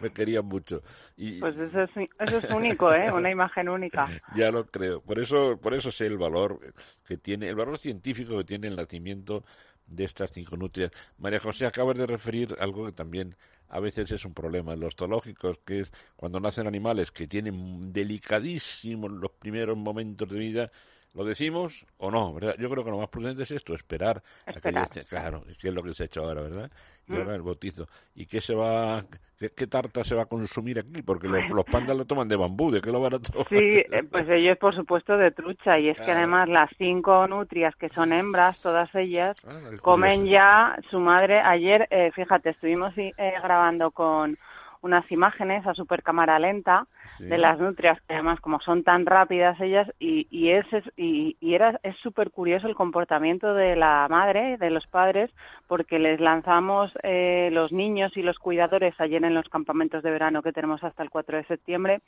me querían mucho. Y, pues eso es, eso es único, ¿eh? Una imagen única. <laughs> ya lo creo. Por eso, por eso sé el valor que tiene, el valor científico que tiene el nacimiento de estas cinco nutrias. María José, acabas de referir algo que también a veces es un problema en los zoológicos, que es cuando nacen animales que tienen delicadísimos los primeros momentos de vida, ¿Lo decimos o no? ¿verdad? Yo creo que lo más prudente es esto, esperar. A que claro, que es lo que se ha hecho ahora, ¿verdad? Y mm. ahora el bautizo. ¿Y qué se va, qué, tarta se va a consumir aquí? Porque los, los, pandas lo toman de bambú, ¿de qué lo van a tomar? Sí, eh, pues ellos por supuesto de trucha. Y es que además las cinco nutrias que son hembras, todas ellas, ah, comen ya su madre. Ayer, eh, fíjate, estuvimos eh, grabando con unas imágenes a super cámara lenta de las nutrias que además como son tan rápidas ellas y, y es, y, y, era es súper curioso el comportamiento de la madre de los padres porque les lanzamos eh, los niños y los cuidadores ayer en los campamentos de verano que tenemos hasta el 4 de septiembre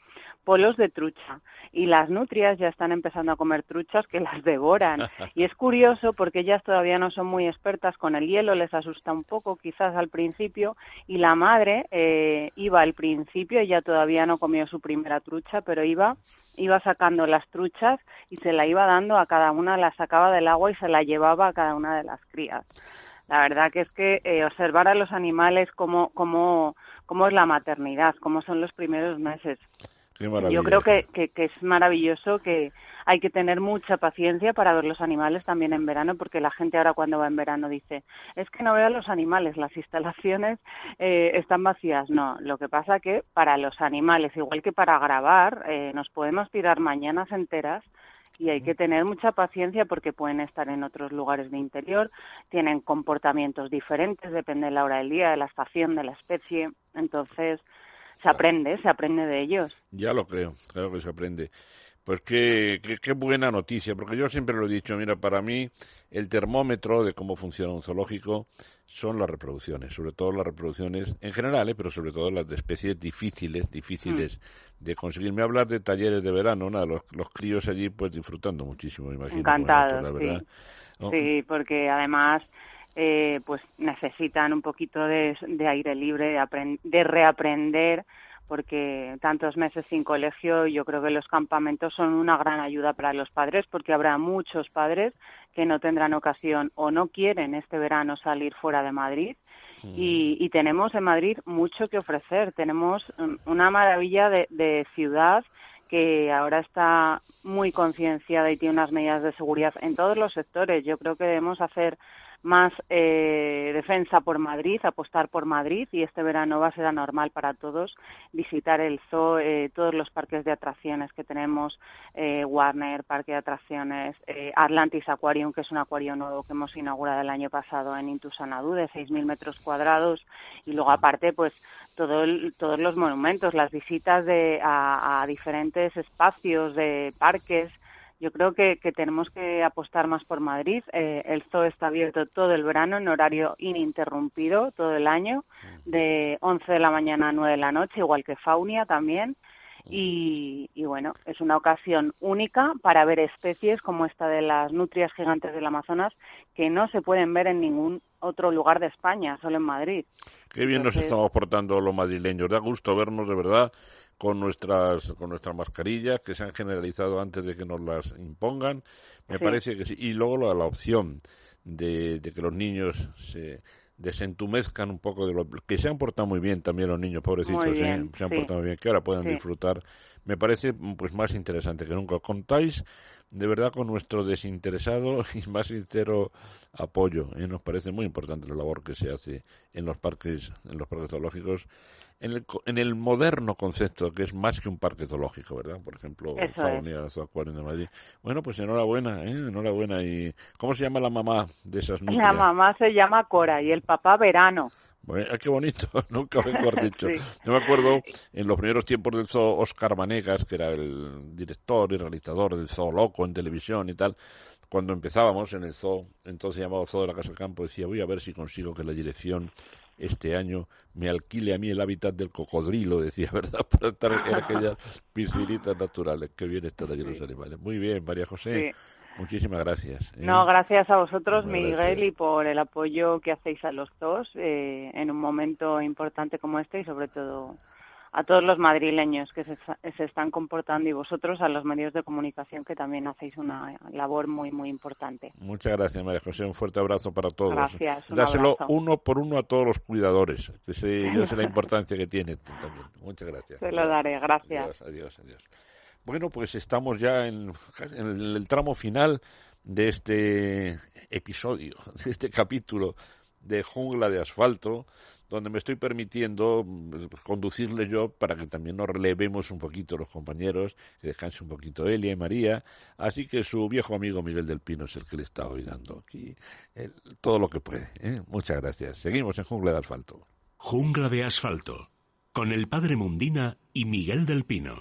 polos de trucha. Y las nutrias ya están empezando a comer truchas que las devoran. <laughs> Y es curioso porque ellas todavía no son muy expertas con el hielo les asusta un poco quizás al principio y la madre eh, iba al principio, ella todavía no comió su primera trucha, pero iba iba sacando las truchas y se la iba dando a cada una, la sacaba del agua y se la llevaba a cada una de las crías. La verdad que es que eh, observar a los animales cómo, cómo, cómo es la maternidad, cómo son los primeros meses. Yo creo que, que, que, es maravilloso que hay que tener mucha paciencia para ver los animales también en verano, porque la gente ahora cuando va en verano dice, es que no veo a los animales, las instalaciones eh, están vacías. No, lo que pasa que para los animales, igual que para grabar, eh, nos podemos tirar mañanas enteras y hay que tener mucha paciencia porque pueden estar en otros lugares de interior, tienen comportamientos diferentes, depende de la hora del día, de la estación, de la especie, entonces se aprende, se aprende de ellos. Ya lo creo, claro que se aprende. Pues qué, qué, buena noticia, porque yo siempre lo he dicho, mira, para mí el termómetro de cómo funciona un zoológico son las reproducciones, sobre todo las reproducciones en general, ¿eh? pero sobre todo las de especies difíciles, difíciles mm. de conseguir. Me hablas de talleres de verano, nada, los, los críos allí pues disfrutando muchísimo, me imagino. Encantados, la verdad. Sí. porque además eh, pues necesitan un poquito de, de aire libre, de, de reaprender porque tantos meses sin colegio, yo creo que los campamentos son una gran ayuda para los padres, porque habrá muchos padres que no tendrán ocasión o no quieren este verano salir fuera de Madrid. Mm. Y, tenemos en Madrid mucho que ofrecer. Tenemos una maravilla de ciudad que ahora está muy concienciada y tiene unas medidas de seguridad en todos los sectores. Yo creo que debemos hacer más eh, defensa por Madrid, apostar por Madrid y este verano va a ser anormal para todos visitar el zoo, eh, todos los parques de atracciones que tenemos, eh, Warner, Parque de Atracciones, eh, Atlantis Aquarium, que es un acuario nuevo que hemos inaugurado el año pasado en Intusanadú de 6.000 metros cuadrados y luego aparte pues todo todos los monumentos, las visitas de, a diferentes espacios de parques yo creo que, que, tenemos que apostar más por Madrid. Eh, el zoo está abierto todo el verano en horario ininterrumpido, todo el año, de 11 de la mañana a 9 de la noche, igual que Faunia también. Y, y, bueno, es una ocasión única para ver especies como esta de las nutrias gigantes del Amazonas que no se pueden ver en ningún otro lugar de España, solo en Madrid. Qué bien nos estamos portando los madrileños. Da gusto vernos de verdad con nuestras con nuestras mascarillas que se han generalizado antes de que nos las impongan. Me parece que sí. Y luego la, la opción de, de, que los niños se desentumezcan un poco de lo que se han portado muy bien también los niños pobrecitos ¿eh? se han portado muy bien que ahora puedan disfrutar me parece pues más interesante que nunca contáis de verdad con nuestro desinteresado <laughs> y más sincero apoyo ¿eh? nos parece muy importante la labor que se hace en los parques en los parques zoológicos en el, en el moderno concepto, que es más que un parque zoológico, ¿verdad? Por ejemplo, Faunia Acuario de Madrid. Bueno, pues enhorabuena, ¿eh? Enhorabuena. ¿Y cómo se llama la mamá de esas nutrias? La mamá se llama Cora y el papá Verano. Bueno, qué bonito, <laughs> nunca mejor dicho. Yo me acuerdo en los primeros tiempos del zoo, Oscar Manegas, que era el director y realizador del Zoo Loco en televisión y tal, cuando empezábamos en el zoo, entonces llamado Zoo de la Casa del Campo, decía, voy a ver si consigo que la dirección este año me alquile a mí el hábitat del cocodrilo, decía, ¿verdad? <laughs> Para estar en aquellas piscinitas naturales. que bien están allí los animales. Muy bien, María José. Muchísimas gracias. ¿eh? No, gracias a vosotros, Miguel, y por el apoyo que hacéis a los dos eh, en un momento importante como este y sobre todo a todos los madrileños que se, están comportando y vosotros a los medios de comunicación que también hacéis una labor muy, muy importante. Muchas gracias, María José. Un fuerte abrazo para todos. Gracias. Dáselo uno por uno a todos los cuidadores. Que yo sé la <laughs> importancia que tiene también. Muchas gracias. Se lo daré. Gracias. Adiós, adiós, Bueno, pues estamos ya en, en el tramo final de este episodio, de este capítulo de Jungla de Asfalto donde me estoy permitiendo mm, conducirle yo para que también nos relevemos un poquito los compañeros, que descanse un poquito Elia y María. Así que su viejo amigo Miguel del Pino es el que le está hoy dando aquí todo lo que puede. ¿eh? Muchas gracias. Seguimos en Jungla de Asfalto. Jungla de Asfalto, con el padre Mundina y Miguel del Pino.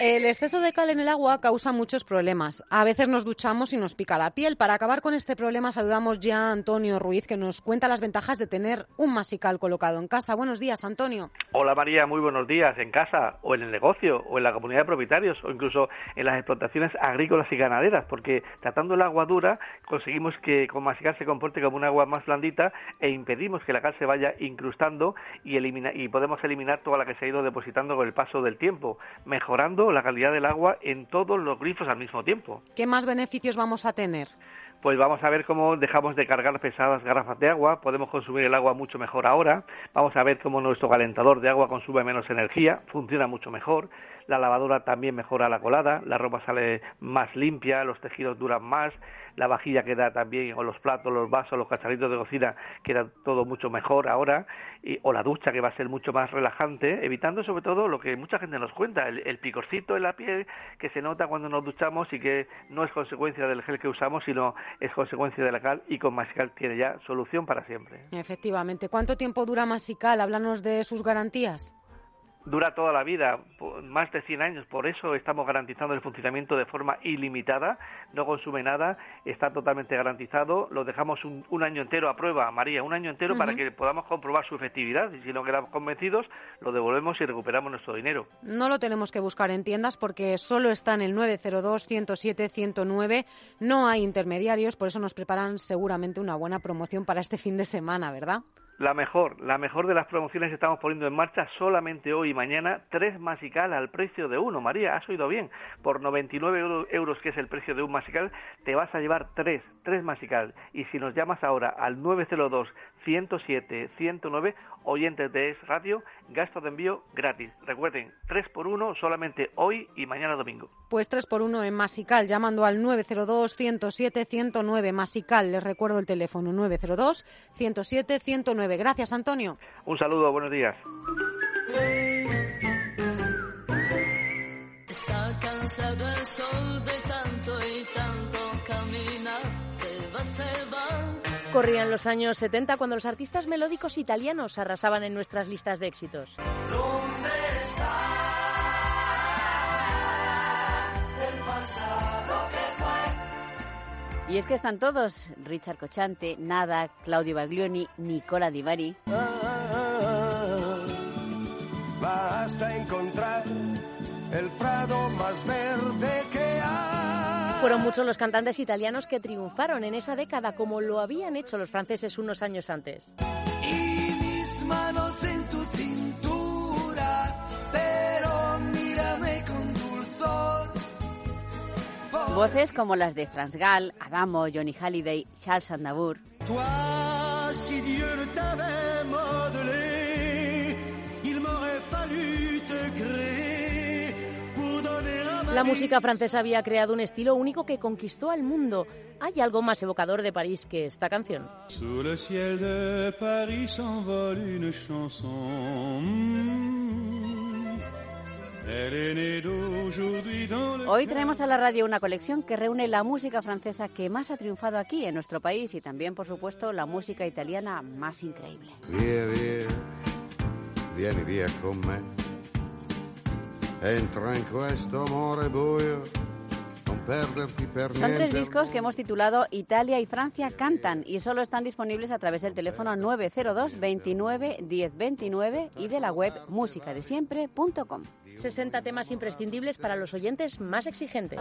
El exceso de cal en el agua causa muchos problemas. A veces nos duchamos y nos pica la piel. Para acabar con este problema saludamos ya a Antonio Ruiz, que nos cuenta las ventajas de tener un masical colocado en casa. Buenos días, Antonio. Hola María, muy buenos días. En casa, o en el negocio, o en la comunidad de propietarios, o incluso en las explotaciones agrícolas y ganaderas, porque tratando el agua dura conseguimos que con masical se comporte como un agua más blandita e impedimos que la cal se vaya incrustando y, elimina, y podemos eliminar toda la que se ha ido depositando con el paso del tiempo, mejorando la calidad del agua en todos los grifos al mismo tiempo. ¿Qué más beneficios vamos a tener? pues vamos a ver cómo dejamos de cargar pesadas garrafas de agua, podemos consumir el agua mucho mejor ahora, vamos a ver cómo nuestro calentador de agua consume menos energía, funciona mucho mejor, la lavadora también mejora la colada, la ropa sale más limpia, los tejidos duran más, la vajilla queda también, o los platos, los vasos, los cacharritos de cocina, queda todo mucho mejor ahora, y, o la ducha que va a ser mucho más relajante, evitando sobre todo lo que mucha gente nos cuenta, el, picorcito en la piel que se nota cuando nos duchamos y que no es consecuencia del gel que usamos, sino es consecuencia de la cal y con Masical tiene ya solución para siempre. Efectivamente. ¿Cuánto tiempo dura Masical? Háblanos de sus garantías dura toda la vida, más de 100 años, por eso estamos garantizando el funcionamiento de forma ilimitada, no consume nada, está totalmente garantizado, lo dejamos un, año entero a prueba, María, un año entero para que podamos comprobar su efectividad y si no quedamos convencidos, lo devolvemos y recuperamos nuestro dinero. No lo tenemos que buscar en tiendas porque solo está en el 902 107 109, no hay intermediarios, por eso nos preparan seguramente una buena promoción para este fin de semana, ¿verdad? La mejor, la mejor de las promociones que estamos poniendo en marcha solamente hoy y mañana, tres masical al precio de uno. María, has oído bien, por 99 euros que es el precio de un masical, te vas a llevar tres, tres masical. Y si nos llamas ahora al 902 107 109, oyentes de Es Radio, gasto de envío gratis. Recuerden, tres por uno solamente hoy y mañana domingo. Pues tres por uno en masical, llamando al 902 107 109 masical. Les recuerdo el teléfono 902 107 109 Gracias, Antonio. Un saludo, buenos días. Está cansado el sol de tanto y tanto caminar, se va, se va. Corrían los años 70 cuando los artistas melódicos italianos arrasaban en nuestras listas de éxitos. ¿Dónde y es que están todos, Richard Cochante, Nada, Claudio Baglioni, Nicola Di Bari. basta encontrar el prado más verde que hay. Fueron muchos los cantantes italianos que triunfaron en esa década como lo habían hecho los franceses unos años antes. Y mis manos en tu Voces como las de Franz Gall, Adamo, Johnny Halliday, Charles Aznavour. La música francesa había creado un estilo único que conquistó al mundo. ¿Hay algo más evocador de París que esta canción? Sous le ciel de Paris s'envole une chanson. Hoy traemos a la radio una colección que reúne la música francesa que más ha triunfado aquí en nuestro país y también, por supuesto, la música italiana más increíble. Via, via, vieni via con me. Entra in questo amore buio, non perderti per Son tres discos que hemos titulado Italia y Francia cantan y solo están disponibles a través del teléfono 902 29 10 29 y de la web musicadesiempre.com. 60 temas imprescindibles para los oyentes más exigentes.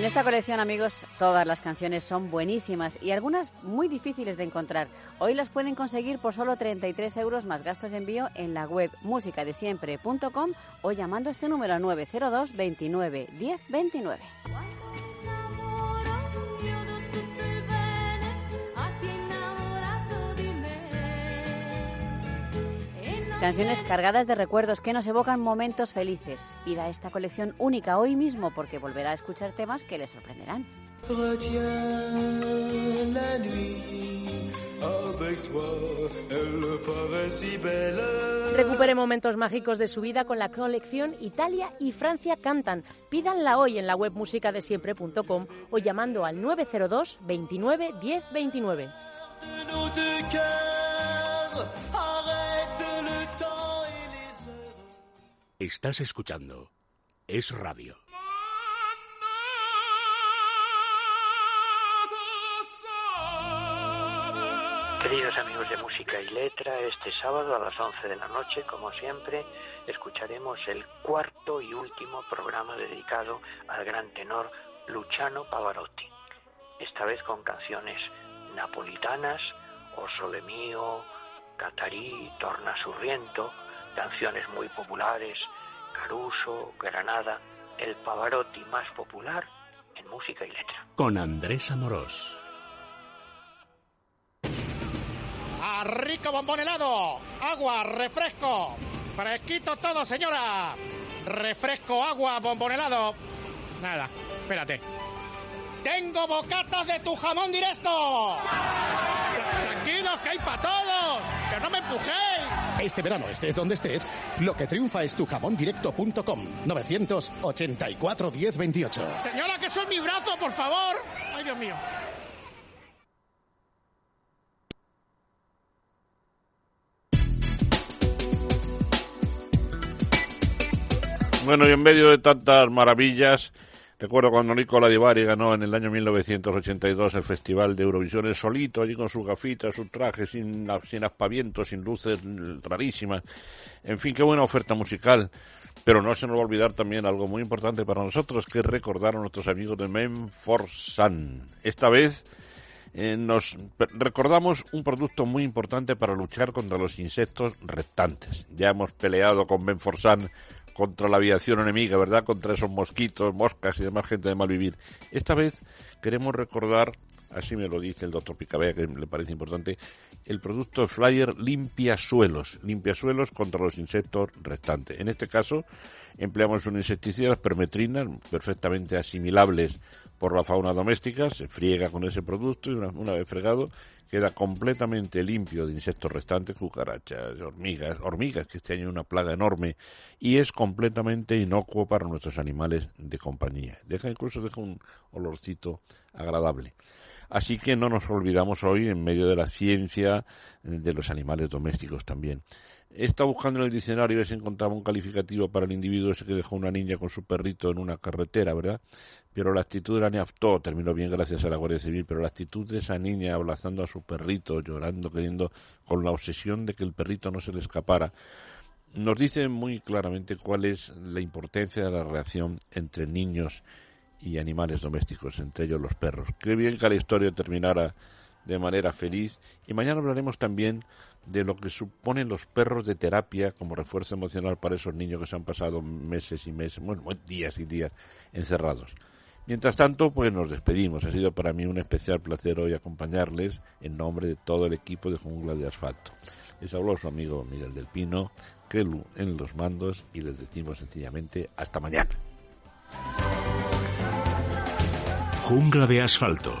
En esta colección, amigos, todas las canciones son buenísimas y algunas muy difíciles de encontrar. Hoy las pueden conseguir por solo 33 euros más gastos de envío en la web musicadesiempre.com o llamando este número 902 29 10 29. Canciones cargadas de recuerdos que nos evocan momentos felices. Pida esta colección única hoy mismo porque volverá a escuchar temas que le sorprenderán. Retiens la nuit avec toi, elle paraît si belle. Recupere momentos mágicos de su vida con la colección Italia y Francia cantan. Pídanla hoy en la web musicadesiempre.com o llamando al 902 29 10 29. Estás escuchando Es Radio. Queridos amigos de Música y Letra, este sábado a las 11 de la noche, como siempre, escucharemos el cuarto y último programa dedicado al gran tenor Luciano Pavarotti. Esta vez con canciones napolitanas, O Sole Mio, Catarí, Torna Surriento, canciones muy populares, Caruso, Granada, el Pavarotti más popular en música y letra. Con Andrés Amorós. ¡A rico bombón helado! ¡Agua, refresco! ¡Fresquito todo, señora! Refresco, agua, bombón helado. Nada, espérate. ¡Tengo bocatas de tu jamón directo! ¡Tranquilos, que hay para todos! ¡Que no me empujéis! Este verano estés donde estés, lo que triunfa es tu jamondirecto.com 984 1028. Señora, que eso es mi brazo, por favor. ¡Ay, Dios mío! Bueno, y en medio de tantas maravillas, recuerdo cuando Nicola Di Bari ganó en el año 1982 el Festival de Eurovisión solito, allí con sus gafitas, su traje, sin, sin aspavientos, sin luces rarísimas. En fin, qué buena oferta musical. Pero no se nos va a olvidar también algo muy importante para nosotros, que es recordar a nuestros amigos de Menforsan. Esta vez eh, nos recordamos un producto muy importante para luchar contra los insectos restantes. Ya hemos peleado con Menforsan contra la aviación enemiga, ¿verdad? Contra esos mosquitos, moscas y demás gente de mal vivir. Esta vez queremos recordar, así me lo dice el doctor Picabea, que le parece importante, el producto Flyer limpia suelos, limpia suelos contra los insectos restantes. En este caso, empleamos un insecticida, permetrina, perfectamente asimilables por la fauna doméstica, se friega con ese producto y una, una vez fregado queda completamente limpio de insectos restantes, cucarachas, hormigas, hormigas, que este año hay una plaga enorme, y es completamente inocuo para nuestros animales de compañía. Deja incluso deja un olorcito agradable. Así que no nos olvidamos hoy, en medio de la ciencia, de los animales domésticos también. Estado buscando en el diccionario a ver si encontraba un calificativo para el individuo ese que dejó una niña con su perrito en una carretera, ¿verdad? Pero la actitud de la niña, terminó bien gracias a la Guardia Civil, pero la actitud de esa niña abrazando a su perrito, llorando, queriendo, con la obsesión de que el perrito no se le escapara, nos dice muy claramente cuál es la importancia de la relación entre niños y animales domésticos, entre ellos los perros. Qué bien que la historia terminara de manera feliz. Y mañana hablaremos también de lo que suponen los perros de terapia como refuerzo emocional para esos niños que se han pasado meses y meses, bueno, días y días encerrados. Mientras tanto, pues nos despedimos. Ha sido para mí un especial placer hoy acompañarles en nombre de todo el equipo de Jungla de Asfalto. Les habló su amigo Miguel del Pino, Kelu en los mandos y les decimos sencillamente hasta mañana. Jungla de Asfalto,